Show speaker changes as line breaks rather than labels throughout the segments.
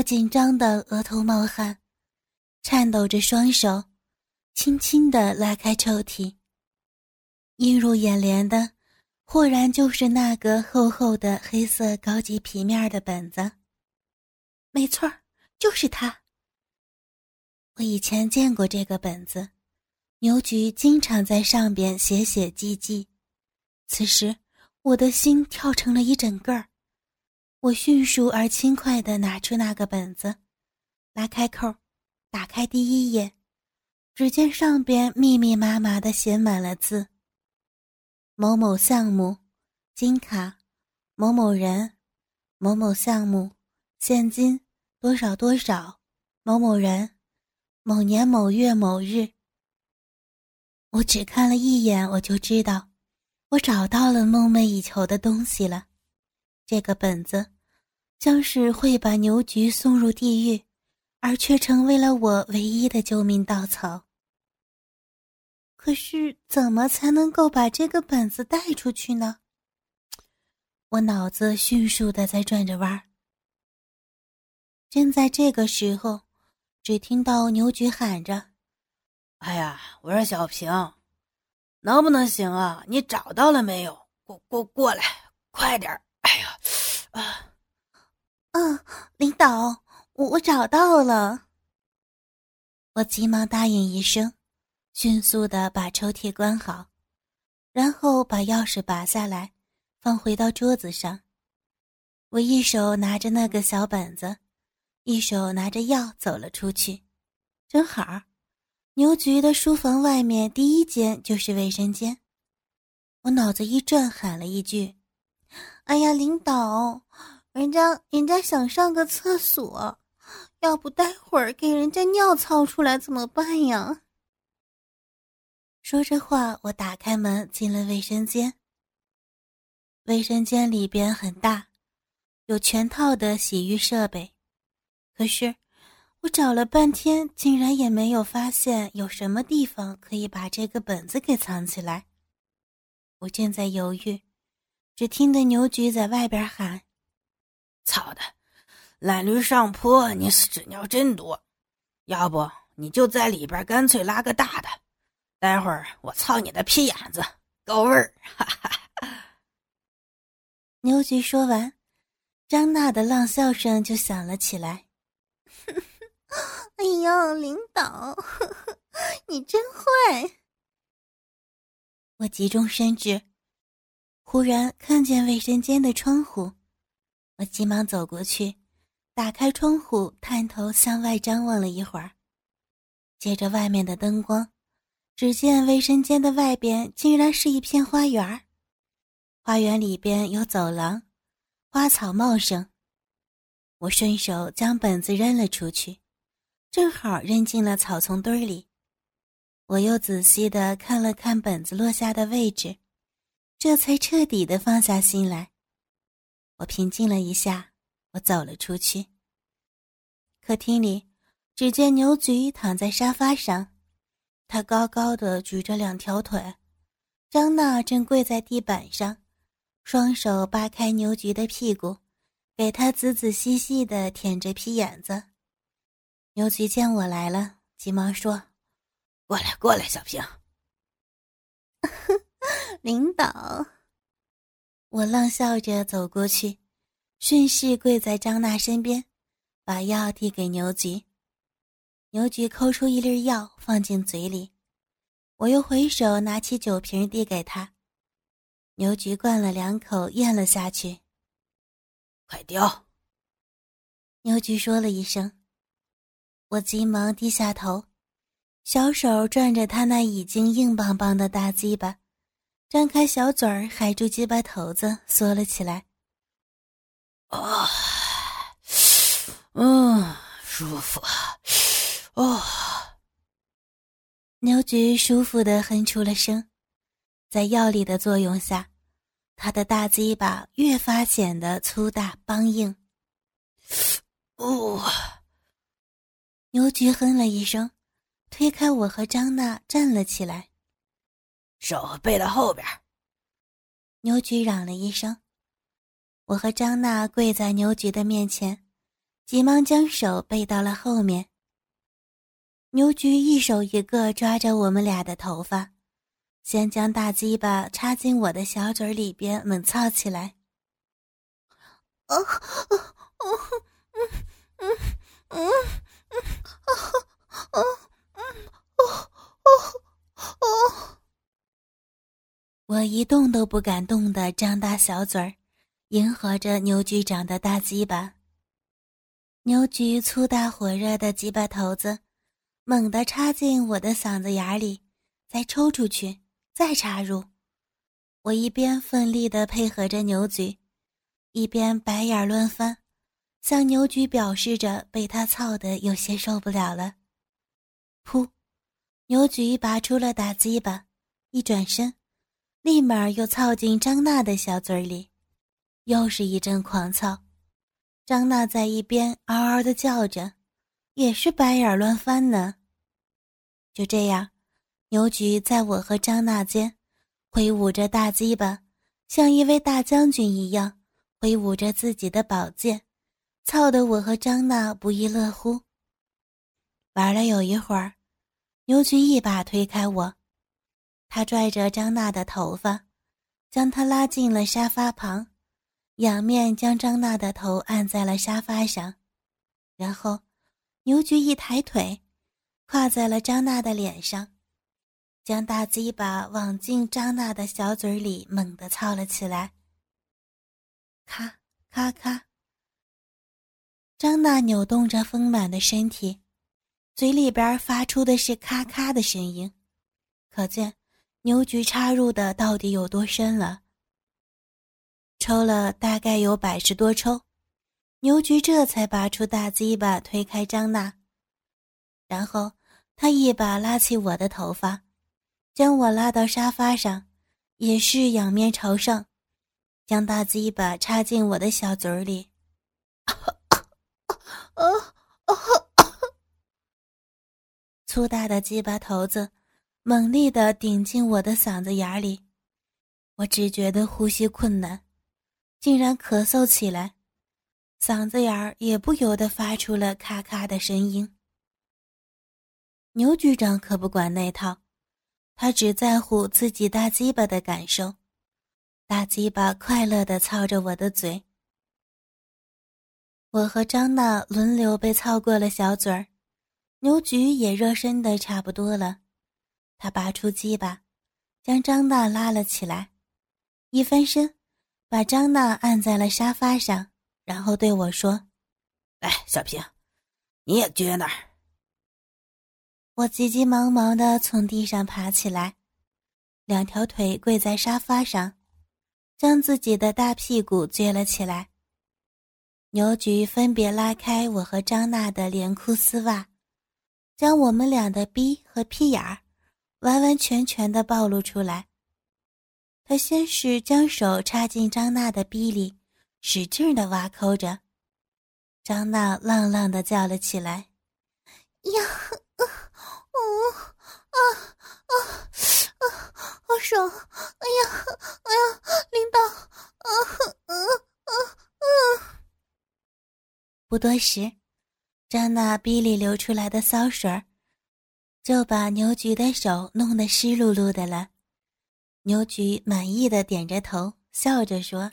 我紧张的额头冒汗，颤抖着双手，轻轻的拉开抽屉。映入眼帘的，豁然就是那个厚厚的黑色高级皮面的本子。没错，就是它。我以前见过这个本子，牛局经常在上边写写记记。此时，我的心跳成了一整个儿。我迅速而轻快地拿出那个本子，拉开扣，打开第一页，只见上边密密麻麻地写满了字。某某项目，金卡，某某人，某某项目，现金多少多少，某某人，某年某月某日。我只看了一眼，我就知道，我找到了梦寐以求的东西了。这个本子，将是会把牛局送入地狱，而却成为了我唯一的救命稻草。可是，怎么才能够把这个本子带出去呢？我脑子迅速的在转着弯儿。正在这个时候，只听到牛局喊着：“
哎呀，我说小平，能不能行啊？你找到了没有？过过过来，快点儿！哎呀，啊，
嗯，领导，我我找到了。”我急忙答应一声。迅速的把抽屉关好，然后把钥匙拔下来，放回到桌子上。我一手拿着那个小本子，一手拿着药走了出去。正好，牛局的书房外面第一间就是卫生间。我脑子一转，喊了一句：“哎呀，领导，人家人家想上个厕所，要不待会儿给人家尿操出来怎么办呀？”说着话，我打开门进了卫生间。卫生间里边很大，有全套的洗浴设备。可是我找了半天，竟然也没有发现有什么地方可以把这个本子给藏起来。我正在犹豫，只听得牛局在外边喊：“
操的，懒驴上坡，你屎尿真多！要不你就在里边干脆拉个大的。”待会儿我操你的屁眼子，够味儿！哈哈。
牛局说完，张娜的浪笑声就响了起来。哎呦，领导，你真坏！我急中生智，忽然看见卫生间的窗户，我急忙走过去，打开窗户，探头向外张望了一会儿，借着外面的灯光。只见卫生间的外边竟然是一片花园花园里边有走廊，花草茂盛。我顺手将本子扔了出去，正好扔进了草丛堆里。我又仔细的看了看本子落下的位置，这才彻底的放下心来。我平静了一下，我走了出去。客厅里，只见牛菊躺在沙发上。他高高的举着两条腿，张娜正跪在地板上，双手扒开牛菊的屁股，给他仔仔细细的舔着屁眼子。牛菊见我来了，急忙说：“
过来，过来，小平。”
领导，我浪笑着走过去，顺势跪在张娜身边，把药递给牛菊。牛菊抠出一粒药放进嘴里，我又回手拿起酒瓶递给他。牛菊灌了两口，咽了下去。
快叼！
牛菊说了一声。我急忙低下头，小手转着他那已经硬邦邦的大鸡巴，张开小嘴儿含住鸡巴头子，缩了起来。
啊，嗯，舒服。哦，
牛菊舒服的哼出了声，在药力的作用下，他的大鸡巴越发显得粗大梆硬。
哦，
牛菊哼了一声，推开我和张娜站了起来，
手背到后边。
牛菊嚷了一声，我和张娜跪在牛菊的面前，急忙将手背到了后面。牛菊一手一个抓着我们俩的头发，先将大鸡巴插进我的小嘴里边猛操起来。哦哦哦嗯嗯嗯嗯啊啊嗯哦哦哦！我一动都不敢动的张大小嘴儿，迎合着牛局长的大鸡巴。牛局粗大火热的鸡巴头子。猛地插进我的嗓子眼里，再抽出去，再插入。我一边奋力的配合着牛局，一边白眼乱翻，向牛局表示着被他操的有些受不了了。噗！牛局拔出了大鸡巴，一转身，立马又凑进张娜的小嘴里，又是一阵狂操。张娜在一边嗷嗷地叫着，也是白眼乱翻呢。就这样，牛菊在我和张娜间挥舞着大鸡巴，像一位大将军一样挥舞着自己的宝剑，操得我和张娜不亦乐乎。玩了有一会儿，牛菊一把推开我，他拽着张娜的头发，将她拉进了沙发旁，仰面将张娜的头按在了沙发上，然后牛局一抬腿。跨在了张娜的脸上，将大鸡巴往进张娜的小嘴里猛地操了起来。咔咔咔！张娜扭动着丰满的身体，嘴里边发出的是咔咔的声音，可见牛菊插入的到底有多深了。抽了大概有百十多抽，牛菊这才拔出大鸡巴推开张娜，然后。他一把拉起我的头发，将我拉到沙发上，也是仰面朝上，将大鸡巴插进我的小嘴里。粗大的鸡巴头子猛力的顶进我的嗓子眼里，我只觉得呼吸困难，竟然咳嗽起来，嗓子眼儿也不由得发出了咔咔的声音。牛局长可不管那套，他只在乎自己大鸡巴的感受。大鸡巴快乐地操着我的嘴。我和张娜轮流被操过了小嘴儿，牛局也热身的差不多了。他拔出鸡巴，将张娜拉了起来，一翻身，把张娜按在了沙发上，然后对我说：“
来，小平，你也撅那儿。”
我急急忙忙地从地上爬起来，两条腿跪在沙发上，将自己的大屁股撅了起来。牛菊分别拉开我和张娜的连裤丝袜，将我们俩的逼和屁眼儿完完全全的暴露出来。他先是将手插进张娜的逼里，使劲的挖抠着。张娜浪浪的叫了起来：“呀！”哦啊啊啊！好爽！哎呀哎呀，领导！啊啊啊啊！不多时，张娜逼里流出来的骚水儿就把牛菊的手弄得湿漉漉的了。牛菊满意的点着头，笑着说：“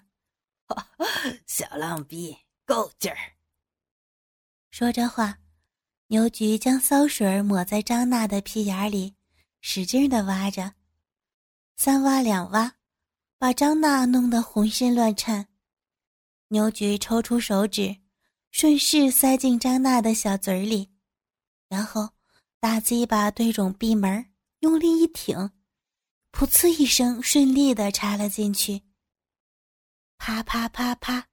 小浪逼，够劲儿。”
说着话。牛菊将骚水抹在张娜的屁眼里，使劲的挖着，三挖两挖，把张娜弄得浑身乱颤。牛菊抽出手指，顺势塞进张娜的小嘴里，然后大鸡巴对准闭门，用力一挺，噗呲一声，顺利的插了进去。啪啪啪啪，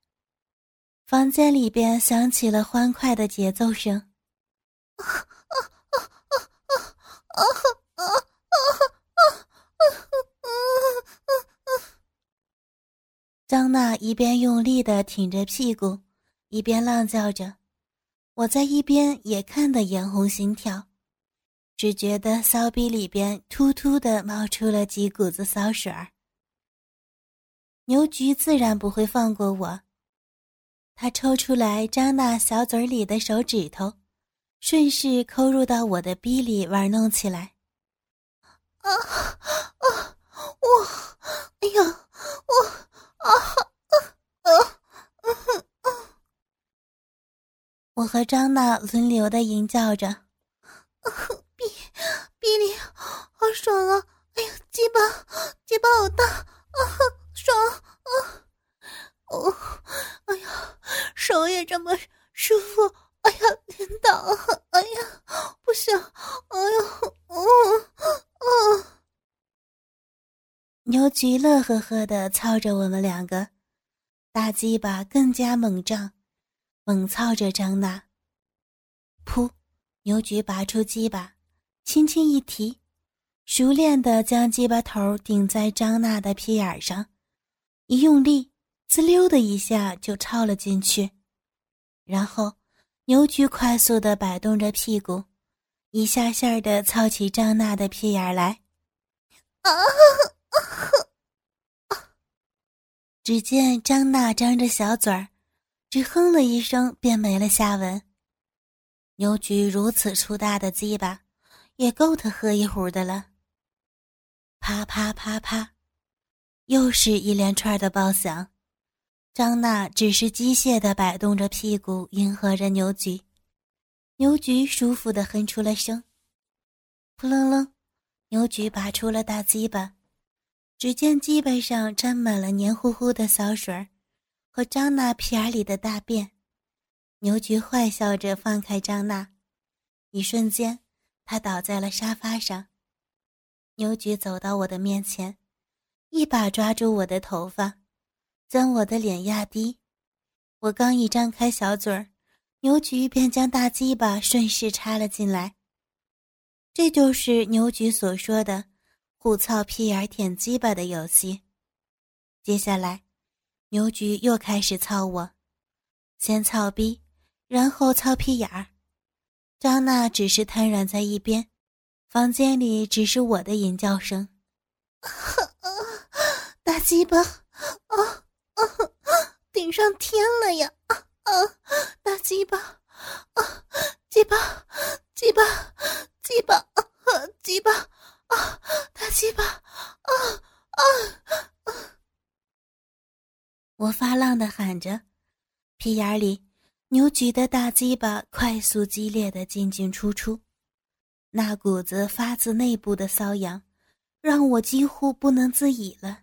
房间里边响起了欢快的节奏声。张娜一边用力的挺着屁股，一边浪叫着，我在一边也看得眼红心跳。只觉得骚逼里边突突的冒出了几股子骚水儿。牛菊自然不会放过我，他抽出来张娜小嘴里的手指头，顺势抠入到我的逼里玩弄起来。啊啊！我，哎呀，我啊啊啊！我和张娜轮流的吟叫着：“逼逼里好爽啊！哎呀，鸡巴鸡巴好大啊，爽啊！哦，哎呀，手也这么舒服。”哎呀，领导！哎呀，不行！哎呀，嗯嗯。牛菊乐呵呵的操着我们两个，大鸡巴更加猛胀，猛操着张娜。噗！牛菊拔出鸡巴，轻轻一提，熟练的将鸡巴头顶在张娜的屁眼上，一用力，滋溜的一下就操了进去，然后。牛菊快速的摆动着屁股，一下下的操起张娜的屁眼来。啊！只见张娜张着小嘴儿，只哼了一声，便没了下文。牛菊如此粗大的鸡巴，也够他喝一壶的了。啪啪啪啪，又是一连串的爆响。张娜只是机械地摆动着屁股，迎合着牛菊。牛菊舒服地哼出了声。扑棱棱，牛菊拔出了大鸡巴，只见鸡巴上沾满了黏糊糊的骚水儿和张娜屁眼里的大便。牛菊坏笑着放开张娜，一瞬间，他倒在了沙发上。牛菊走到我的面前，一把抓住我的头发。将我的脸压低，我刚一张开小嘴儿，牛菊便将大鸡巴顺势插了进来。这就是牛菊所说的“互操屁眼舔鸡巴”的游戏。接下来，牛菊又开始操我，先操逼，然后操屁眼儿。张娜只是瘫软在一边，房间里只是我的吟叫声：“ 大鸡巴啊！”啊！顶上天了呀！啊啊！大鸡巴！啊！鸡巴！鸡巴！鸡巴！啊！鸡巴！啊！大鸡巴！啊啊啊！我发浪的喊着，屁眼里牛菊的大鸡巴快速激烈的进进出出，那股子发自内部的瘙痒，让我几乎不能自已了。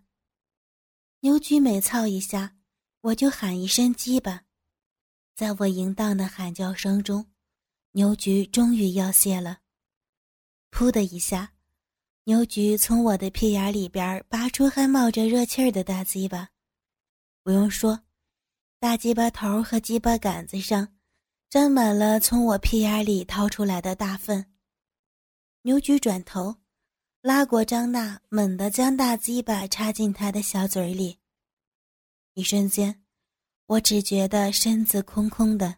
牛菊每操一下，我就喊一声“鸡巴”。在我淫荡的喊叫声中，牛菊终于要泄了。噗的一下，牛菊从我的屁眼里边拔出还冒着热气儿的大鸡巴。不用说，大鸡巴头和鸡巴杆子上沾满了从我屁眼里掏出来的大粪。牛菊转头。拉过张娜，猛地将大鸡巴插进她的小嘴里。一瞬间，我只觉得身子空空的，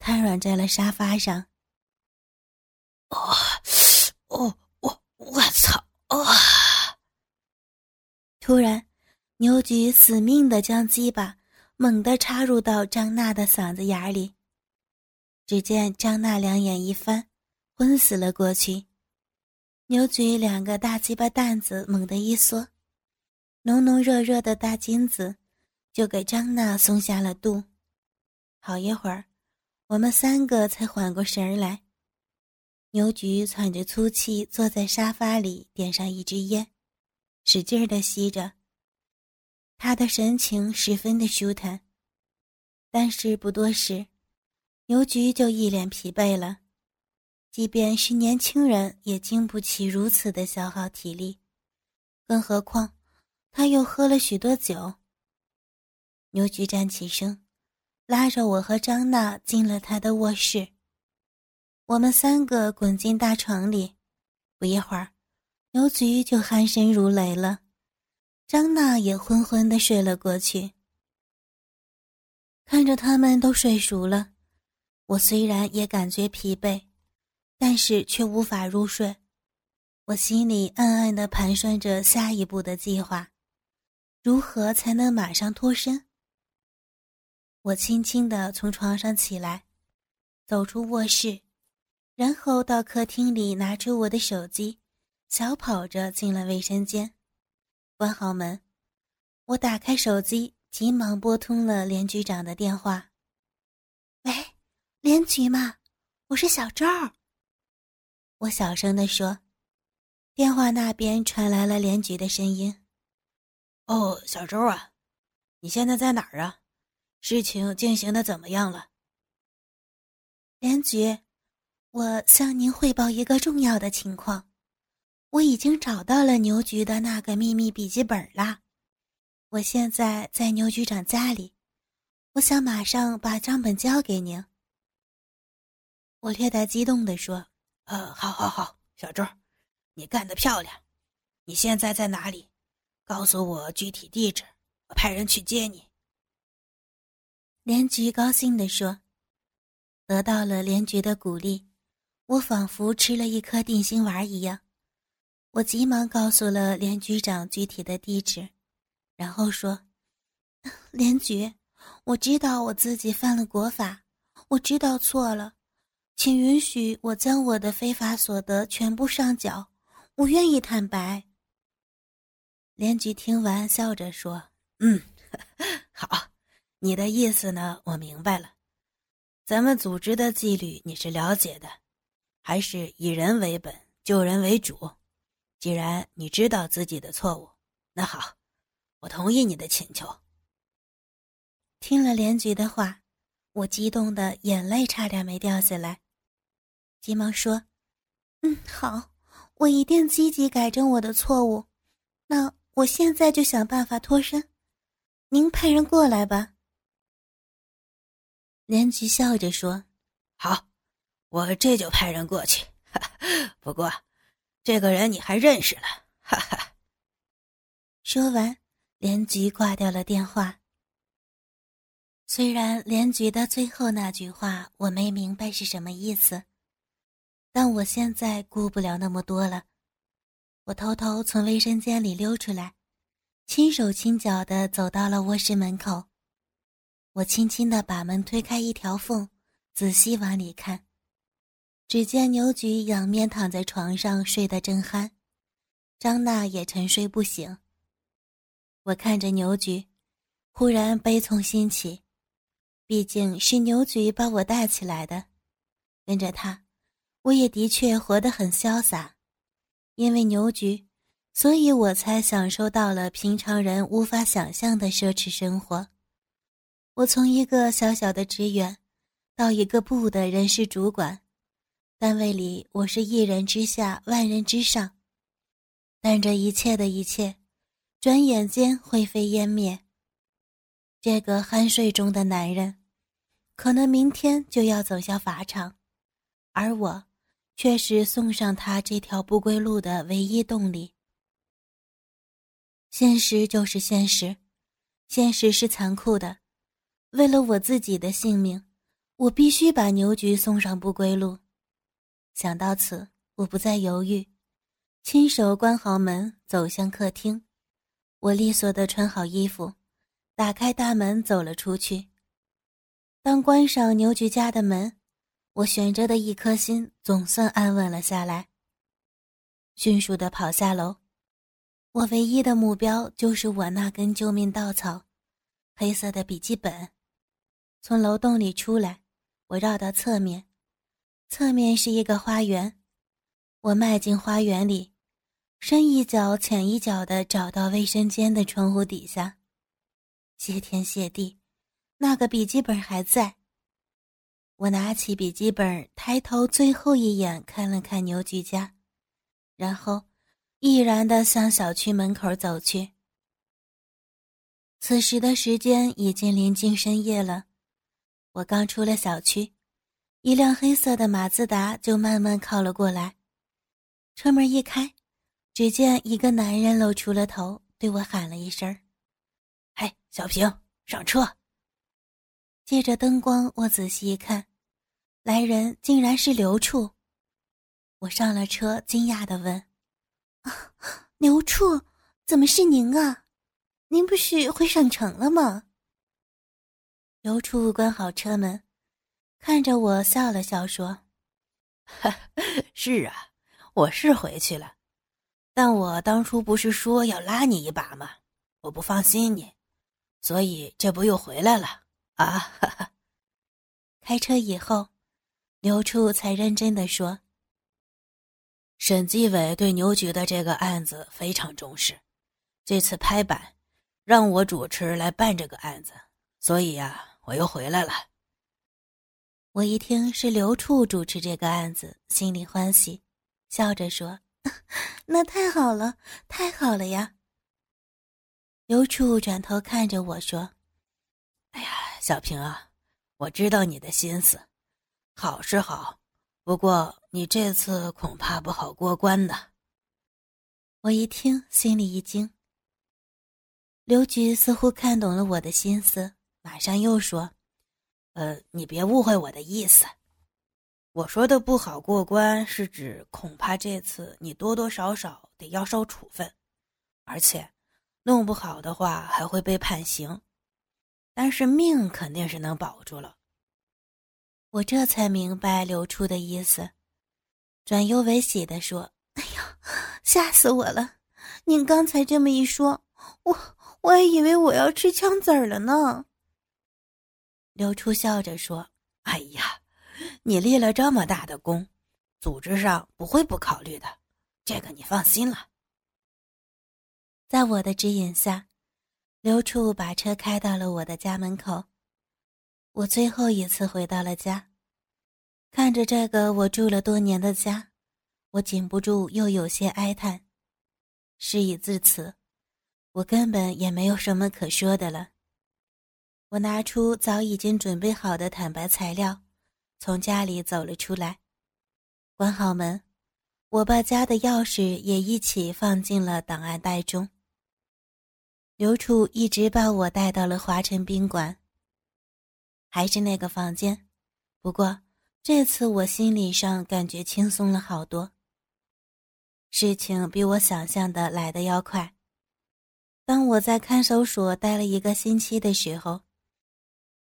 瘫软在了沙发上。
哦，哦，我我操！啊！
突然，牛菊死命的将鸡巴猛地插入到张娜的嗓子眼里。只见张娜两眼一翻，昏死了过去。牛菊两个大鸡巴蛋子猛地一缩，浓浓热热的大金子就给张娜松下了肚。好一会儿，我们三个才缓过神来。牛菊喘着粗气坐在沙发里，点上一支烟，使劲的吸着。他的神情十分的舒坦，但是不多时，牛菊就一脸疲惫了。即便是年轻人，也经不起如此的消耗体力，更何况他又喝了许多酒。牛菊站起身，拉着我和张娜进了他的卧室。我们三个滚进大床里，不一会儿，牛菊就鼾声如雷了，张娜也昏昏的睡了过去。看着他们都睡熟了，我虽然也感觉疲惫。但是却无法入睡，我心里暗暗的盘算着下一步的计划，如何才能马上脱身。我轻轻的从床上起来，走出卧室，然后到客厅里拿出我的手机，小跑着进了卫生间，关好门。我打开手机，急忙拨通了连局长的电话。“喂，连局吗？我是小周。”我小声地说。电话那边传来了连局的声音：“
哦，小周啊，你现在在哪儿啊？事情进行的怎么样了？”
连局，我向您汇报一个重要的情况，我已经找到了牛局的那个秘密笔记本了。我现在在牛局长家里，我想马上把账本交给您。我略带激动地说：“
呃，好，好，好，小周。”你干得漂亮！你现在在哪里？告诉我具体地址，我派人去接你。
连局高兴地说：“得到了连局的鼓励，我仿佛吃了一颗定心丸一样。”我急忙告诉了连局长具体的地址，然后说：“连局，我知道我自己犯了国法，我知道错了，请允许我将我的非法所得全部上缴。”我愿意坦白。连局听完，笑着说：“
嗯，好，你的意思呢？我明白了。咱们组织的纪律你是了解的，还是以人为本，救人为主。既然你知道自己的错误，那好，我同意你的请求。”
听了连局的话，我激动的眼泪差点没掉下来，急忙说：“嗯，好。”我一定积极改正我的错误，那我现在就想办法脱身。您派人过来吧。连菊笑着说：“
好，我这就派人过去。不过，这个人你还认识了。”哈哈。
说完，连菊挂掉了电话。虽然连菊的最后那句话我没明白是什么意思。但我现在顾不了那么多了，我偷偷从卫生间里溜出来，轻手轻脚地走到了卧室门口。我轻轻地把门推开一条缝，仔细往里看，只见牛菊仰面躺在床上睡得正酣，张娜也沉睡不醒。我看着牛菊，忽然悲从心起，毕竟是牛菊把我带起来的，跟着他。我也的确活得很潇洒，因为牛局，所以我才享受到了平常人无法想象的奢侈生活。我从一个小小的职员，到一个部的人事主管，单位里我是一人之下，万人之上。但这一切的一切，转眼间灰飞烟灭。这个酣睡中的男人，可能明天就要走向法场，而我。却是送上他这条不归路的唯一动力。现实就是现实，现实是残酷的。为了我自己的性命，我必须把牛局送上不归路。想到此，我不再犹豫，亲手关好门，走向客厅。我利索地穿好衣服，打开大门，走了出去。当关上牛局家的门。我悬着的一颗心总算安稳了下来。迅速的跑下楼，我唯一的目标就是我那根救命稻草——黑色的笔记本。从楼洞里出来，我绕到侧面，侧面是一个花园。我迈进花园里，深一脚浅一脚的找到卫生间的窗户底下。谢天谢地，那个笔记本还在。我拿起笔记本，抬头最后一眼看了看牛菊家，然后毅然的向小区门口走去。此时的时间已经临近深夜了，我刚出了小区，一辆黑色的马自达就慢慢靠了过来。车门一开，只见一个男人露出了头，对我喊了一声：“
嘿，小平，上车。”
借着灯光，我仔细一看，来人竟然是刘处。我上了车，惊讶的问：“啊，刘处，怎么是您啊？您不是回省城了吗？”刘处关好车门，看着我笑了笑说：“
是啊，我是回去了，但我当初不是说要拉你一把吗？我不放心你，所以这不又回来了啊！”哈哈。
开车以后，刘处才认真的说：“
审计委对牛局的这个案子非常重视，这次拍板，让我主持来办这个案子，所以呀，我又回来了。”
我一听是刘处主持这个案子，心里欢喜，笑着说：“ 那太好了，太好了呀！”刘处转头看着我说：“
哎呀，小平啊。”我知道你的心思，好是好，不过你这次恐怕不好过关的。
我一听，心里一惊。刘局似乎看懂了我的心思，马上又说：“
呃，你别误会我的意思，我说的不好过关，是指恐怕这次你多多少少得要受处分，而且弄不好的话还会被判刑。”但是命肯定是能保住了。
我这才明白刘处的意思，转忧为喜的说：“哎呀，吓死我了！您刚才这么一说，我我还以为我要吃枪子儿了呢。”
刘处笑着说：“哎呀，你立了这么大的功，组织上不会不考虑的，这个你放心了。”
在我的指引下。刘处把车开到了我的家门口，我最后一次回到了家，看着这个我住了多年的家，我禁不住又有些哀叹。事已至此，我根本也没有什么可说的了。我拿出早已经准备好的坦白材料，从家里走了出来，关好门，我把家的钥匙也一起放进了档案袋中。刘处一直把我带到了华晨宾馆，还是那个房间，不过这次我心理上感觉轻松了好多。事情比我想象的来得要快。当我在看守所待了一个星期的时候，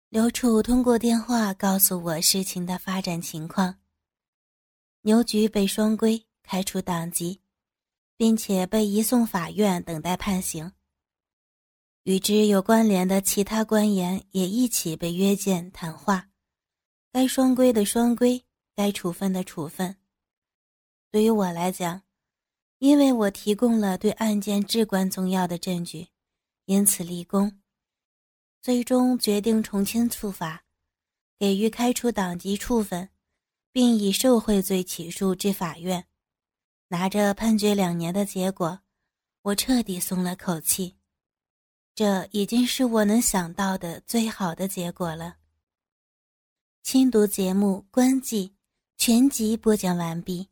刘处通过电话告诉我事情的发展情况：牛局被双规，开除党籍，并且被移送法院等待判刑。与之有关联的其他官员也一起被约见谈话，该双规的双规，该处分的处分。对于我来讲，因为我提供了对案件至关重要的证据，因此立功，最终决定从轻处罚，给予开除党籍处分，并以受贿罪起诉至法院，拿着判决两年的结果，我彻底松了口气。这已经是我能想到的最好的结果了。轻读节目关记全集播讲完毕。